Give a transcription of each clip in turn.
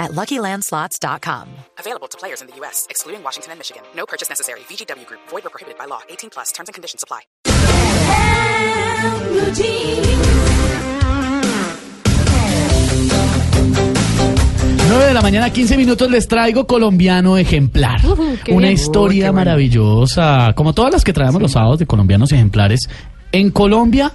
at LuckyLandSlots.com. Available to players in the U.S., excluding Washington and Michigan. No purchase necessary. VGW Group. Void or prohibited by law. 18 plus. Terms and conditions apply. Nueve de la mañana, 15 minutos, les traigo colombiano ejemplar. qué Una bien. historia Uy, qué bueno. maravillosa, como todas las que traemos los sábados de colombianos ejemplares. En Colombia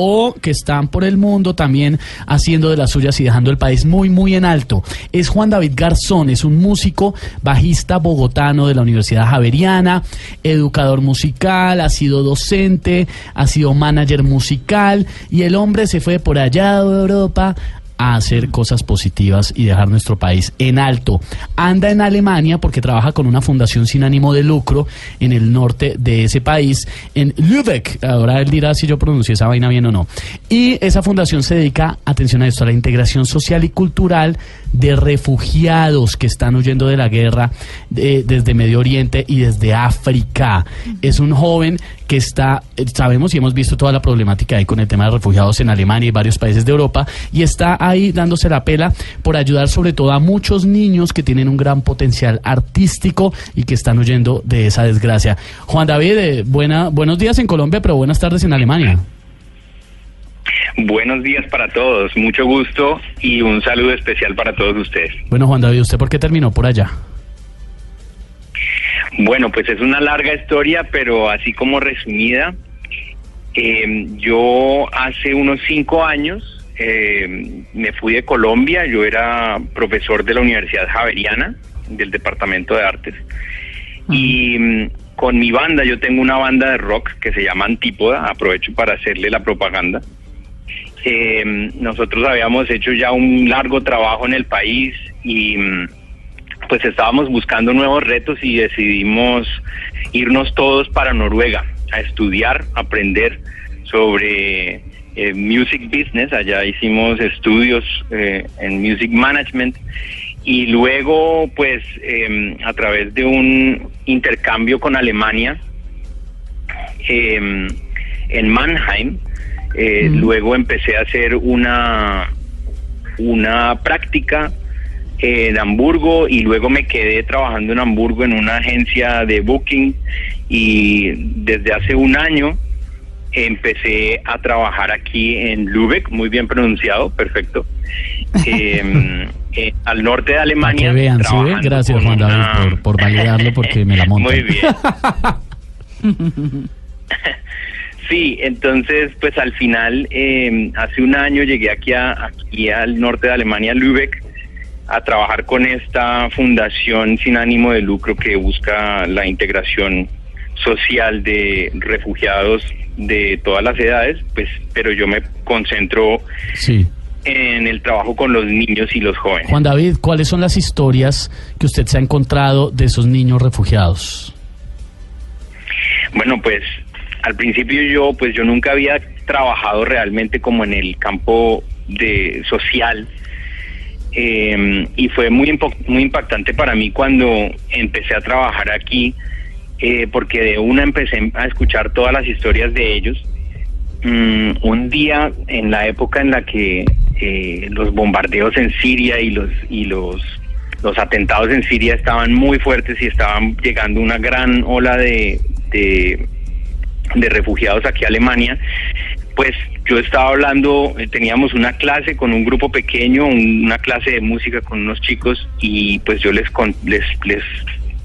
o que están por el mundo también haciendo de las suyas y dejando el país muy, muy en alto. Es Juan David Garzón, es un músico bajista bogotano de la Universidad Javeriana, educador musical, ha sido docente, ha sido manager musical y el hombre se fue por allá a Europa a hacer cosas positivas y dejar nuestro país en alto. Anda en Alemania porque trabaja con una fundación sin ánimo de lucro en el norte de ese país, en Lübeck. Ahora él dirá si yo pronuncié esa vaina bien o no. Y esa fundación se dedica, atención a esto, a la integración social y cultural de refugiados que están huyendo de la guerra eh, desde Medio Oriente y desde África. Es un joven que está, eh, sabemos y hemos visto toda la problemática ahí con el tema de refugiados en Alemania y varios países de Europa, y está ahí dándose la pela por ayudar sobre todo a muchos niños que tienen un gran potencial artístico y que están huyendo de esa desgracia. Juan David, eh, buena, buenos días en Colombia, pero buenas tardes en Alemania. Buenos días para todos, mucho gusto y un saludo especial para todos ustedes. Bueno, Juan David, ¿usted por qué terminó por allá? Bueno, pues es una larga historia, pero así como resumida, eh, yo hace unos cinco años eh, me fui de Colombia, yo era profesor de la Universidad Javeriana, del Departamento de Artes, y mm, con mi banda, yo tengo una banda de rock que se llama Antípoda, aprovecho para hacerle la propaganda. Eh, nosotros habíamos hecho ya un largo trabajo en el país y mm, pues estábamos buscando nuevos retos y decidimos irnos todos para Noruega a estudiar, aprender sobre eh, music business. Allá hicimos estudios eh, en music management. Y luego pues eh, a través de un intercambio con Alemania eh, en Mannheim, eh, luego empecé a hacer una, una práctica en Hamburgo y luego me quedé trabajando en Hamburgo en una agencia de booking. Y desde hace un año empecé a trabajar aquí en Lübeck, muy bien pronunciado, perfecto, eh, eh, al norte de Alemania. que vean, ¿sí ve? Gracias, Juan David, una- por, por validarlo porque me la monta. Muy bien. Sí, entonces, pues al final, eh, hace un año llegué aquí, a, aquí al norte de Alemania, Lübeck, a trabajar con esta fundación sin ánimo de lucro que busca la integración social de refugiados de todas las edades, pues, pero yo me concentro Sí. en el trabajo con los niños y los jóvenes. Juan David, ¿cuáles son las historias que usted se ha encontrado de esos niños refugiados? Bueno, pues al principio yo, pues yo nunca había trabajado realmente como en el campo de social eh, y fue muy muy impactante para mí cuando empecé a trabajar aquí eh, porque de una empecé a escuchar todas las historias de ellos. Mm, un día en la época en la que eh, los bombardeos en Siria y los y los los atentados en Siria estaban muy fuertes y estaban llegando una gran ola de, de, de refugiados aquí a Alemania, pues yo estaba hablando, eh, teníamos una clase con un grupo pequeño, un- una clase de música con unos chicos y pues yo les, les, les,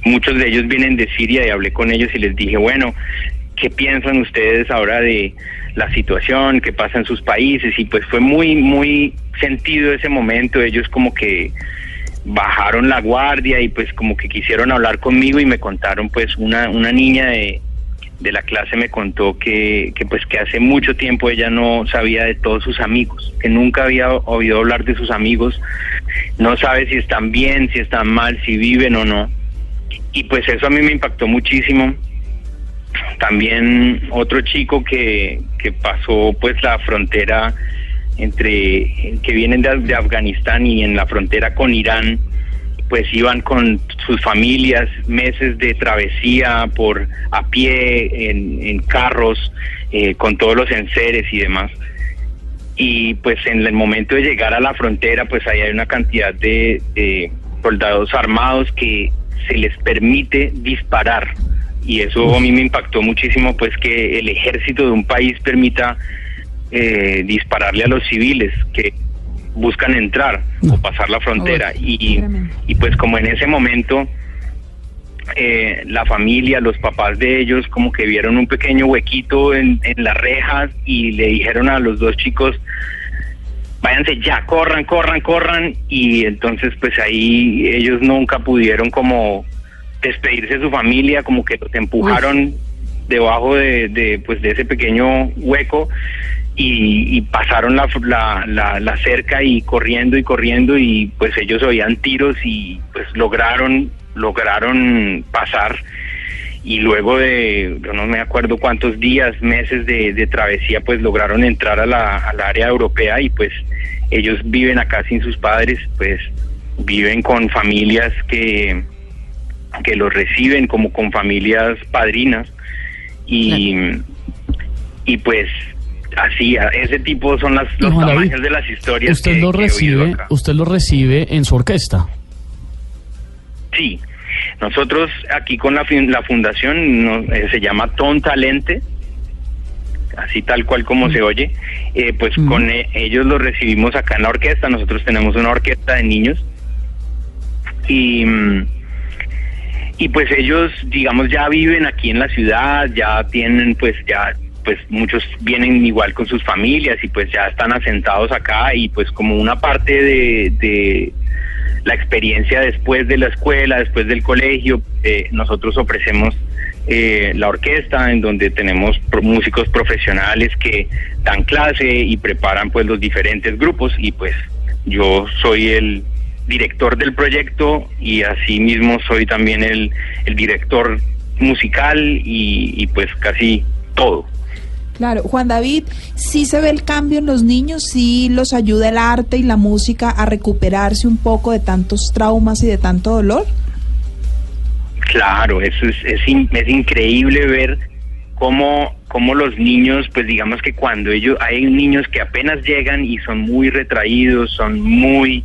muchos de ellos vienen de Siria y hablé con ellos y les dije, bueno, ¿qué piensan ustedes ahora de la situación, qué pasa en sus países? Y pues fue muy, muy sentido ese momento, ellos como que bajaron la guardia y pues como que quisieron hablar conmigo y me contaron pues una, una niña de, de la clase me contó que, que pues que hace mucho tiempo ella no sabía de todos sus amigos, que nunca había oído hablar de sus amigos, no sabe si están bien, si están mal, si viven o no. Y pues eso a mí me impactó muchísimo. También otro chico que, que pasó pues la frontera entre que vienen de, de Afganistán y en la frontera con Irán pues iban con sus familias meses de travesía por a pie en, carros eh, con todos los enseres y demás. Y pues en el momento de llegar a la frontera pues ahí hay una cantidad de, soldados armados que se les permite disparar. Y eso a mí me impactó muchísimo pues que el ejército de un país permita eh, dispararle a los civiles que buscan entrar o pasar la frontera. Y, y pues como en ese momento eh, la familia, los papás de ellos como que vieron un pequeño huequito en, en las rejas y le dijeron a los dos chicos váyanse ya, corran, corran, corran. Y entonces pues ahí ellos nunca pudieron como despedirse de su familia, como que los empujaron debajo de, de, pues de ese pequeño hueco y, pasaron la, la, la, cerca y corriendo y corriendo y pues ellos oían tiros y pues lograron lograron pasar y luego de yo no me acuerdo cuántos días meses de, de travesía pues lograron entrar a la, al área europea y pues ellos viven acá sin sus padres pues viven con familias que que los reciben como con familias padrinas y y pues así, ese tipo son las, los tamaños de las historias. Usted lo recibe, usted lo recibe en su orquesta. Sí, nosotros aquí con la, la fundación eh, se llama Ton Talente, así tal cual como se oye, eh, pues con e, ellos lo recibimos acá en la orquesta, nosotros tenemos una orquesta de niños. Y y pues ellos digamos ya viven aquí en la ciudad, ya tienen pues ya pues muchos vienen igual con sus familias y pues ya están asentados acá y pues como una parte de, la experiencia después de la escuela, después del colegio, eh, nosotros ofrecemos eh, la orquesta en donde tenemos músicos profesionales que dan clase y preparan pues los diferentes grupos y pues yo soy el director del proyecto y asimismo soy también el, el director musical y, y pues casi todo. Claro, Juan David, sí se ve el cambio en los niños, sí los ayuda el arte y la música a recuperarse un poco de tantos traumas y de tanto dolor. Claro, eso es, es, increíble ver cómo, cómo los niños, pues digamos que cuando ellos, hay niños que apenas llegan y son muy retraídos, son muy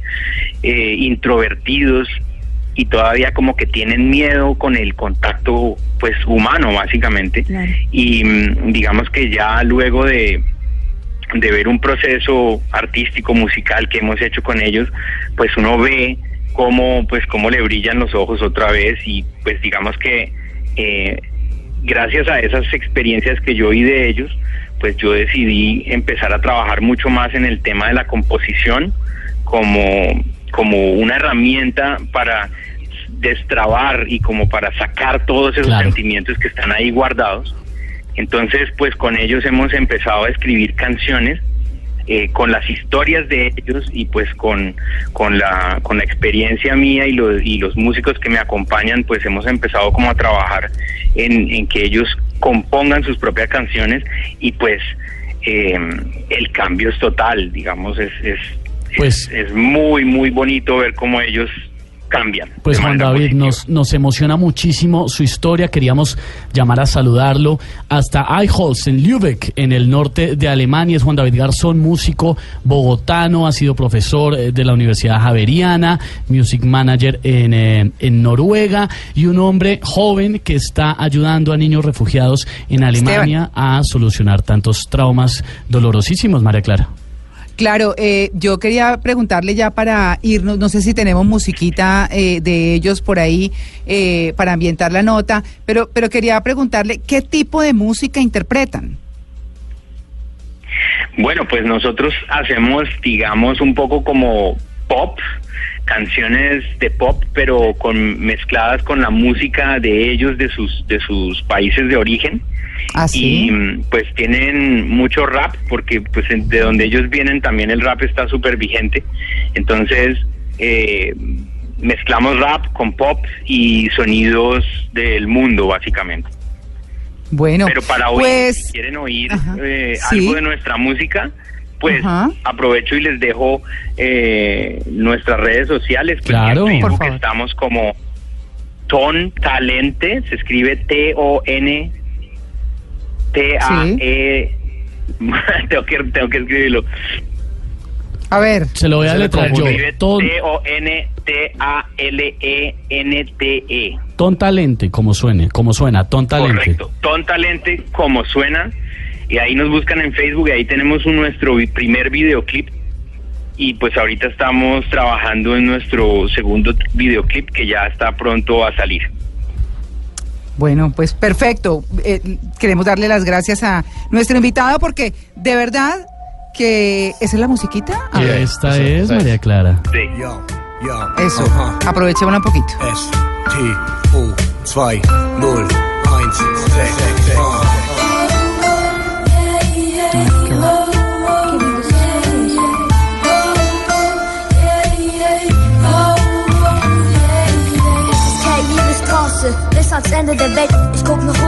eh, introvertidos y todavía como que tienen miedo con el contacto pues humano básicamente. Y mm, digamos que ya luego de de ver un proceso artístico musical que hemos hecho con ellos pues uno ve cómo pues cómo le brillan los ojos otra vez y pues digamos que eh, gracias a esas experiencias que yo vi de ellos pues yo decidí empezar a trabajar mucho más en el tema de la composición como como una herramienta para destrabar y como para sacar todos esos sentimientos que están ahí guardados. Entonces, pues con ellos hemos empezado a escribir canciones eh, con las historias de ellos y pues con, con, la, con la experiencia mía y los, y los músicos que me acompañan, pues hemos empezado como a trabajar en, en que ellos compongan sus propias canciones y pues eh, el cambio es total, digamos, es, es, pues, es, es muy, muy bonito ver cómo ellos cambian. Pues Juan David, nos, nos emociona muchísimo su historia. Queríamos llamar a saludarlo hasta Eichholz, en Lübeck, en el norte de Alemania. Es Juan David Garzón, músico bogotano, ha sido profesor eh, de la Universidad Javeriana, music manager en, eh, en Noruega y un hombre joven que está ayudando a niños refugiados en Alemania a solucionar tantos traumas dolorosísimos, María Clara. Claro, eh, yo quería preguntarle ya para irnos, no sé si tenemos musiquita eh, de ellos por ahí eh, para ambientar la nota, pero, pero quería preguntarle qué tipo de música interpretan. Bueno, pues nosotros hacemos, digamos, un poco como pop, canciones de pop, pero con mezcladas con la música de ellos, de sus, de sus países de origen. ¿Ah, y pues tienen mucho rap porque pues de donde ellos vienen también el rap está súper vigente entonces eh, mezclamos rap con pop y sonidos del mundo básicamente Bueno, Pero para hoy, pues, si quieren oír eh, Sí. algo de nuestra música, pues Ajá. aprovecho y les dejo eh, nuestras redes sociales. Pues, Claro. En Por favor. estamos como Ton Talente, se escribe T-O-N T-A-E. tengo, que, tengo que escribirlo. a ver, Se lo voy a letrar yo. Escribe Ton, T-O-N-T-A-L-E-N-T-E. tontalente, como suene, como suena, tontalente. Correcto. Ton Talente, como suena. Y ahí nos buscan en Facebook y ahí tenemos nuestro primer videoclip. Y pues ahorita estamos trabajando en nuestro segundo videoclip que ya está pronto a salir. Bueno, pues perfecto. Eh, queremos darle las gracias a nuestro invitado porque de verdad que esa es la musiquita. A. Esta es. María Clara. Sí. Yo, yo, Eso. Uh -huh. Aprovechémosla un poquito. S, T, U, 2, 0, 1, Ende der Welt. wet, dus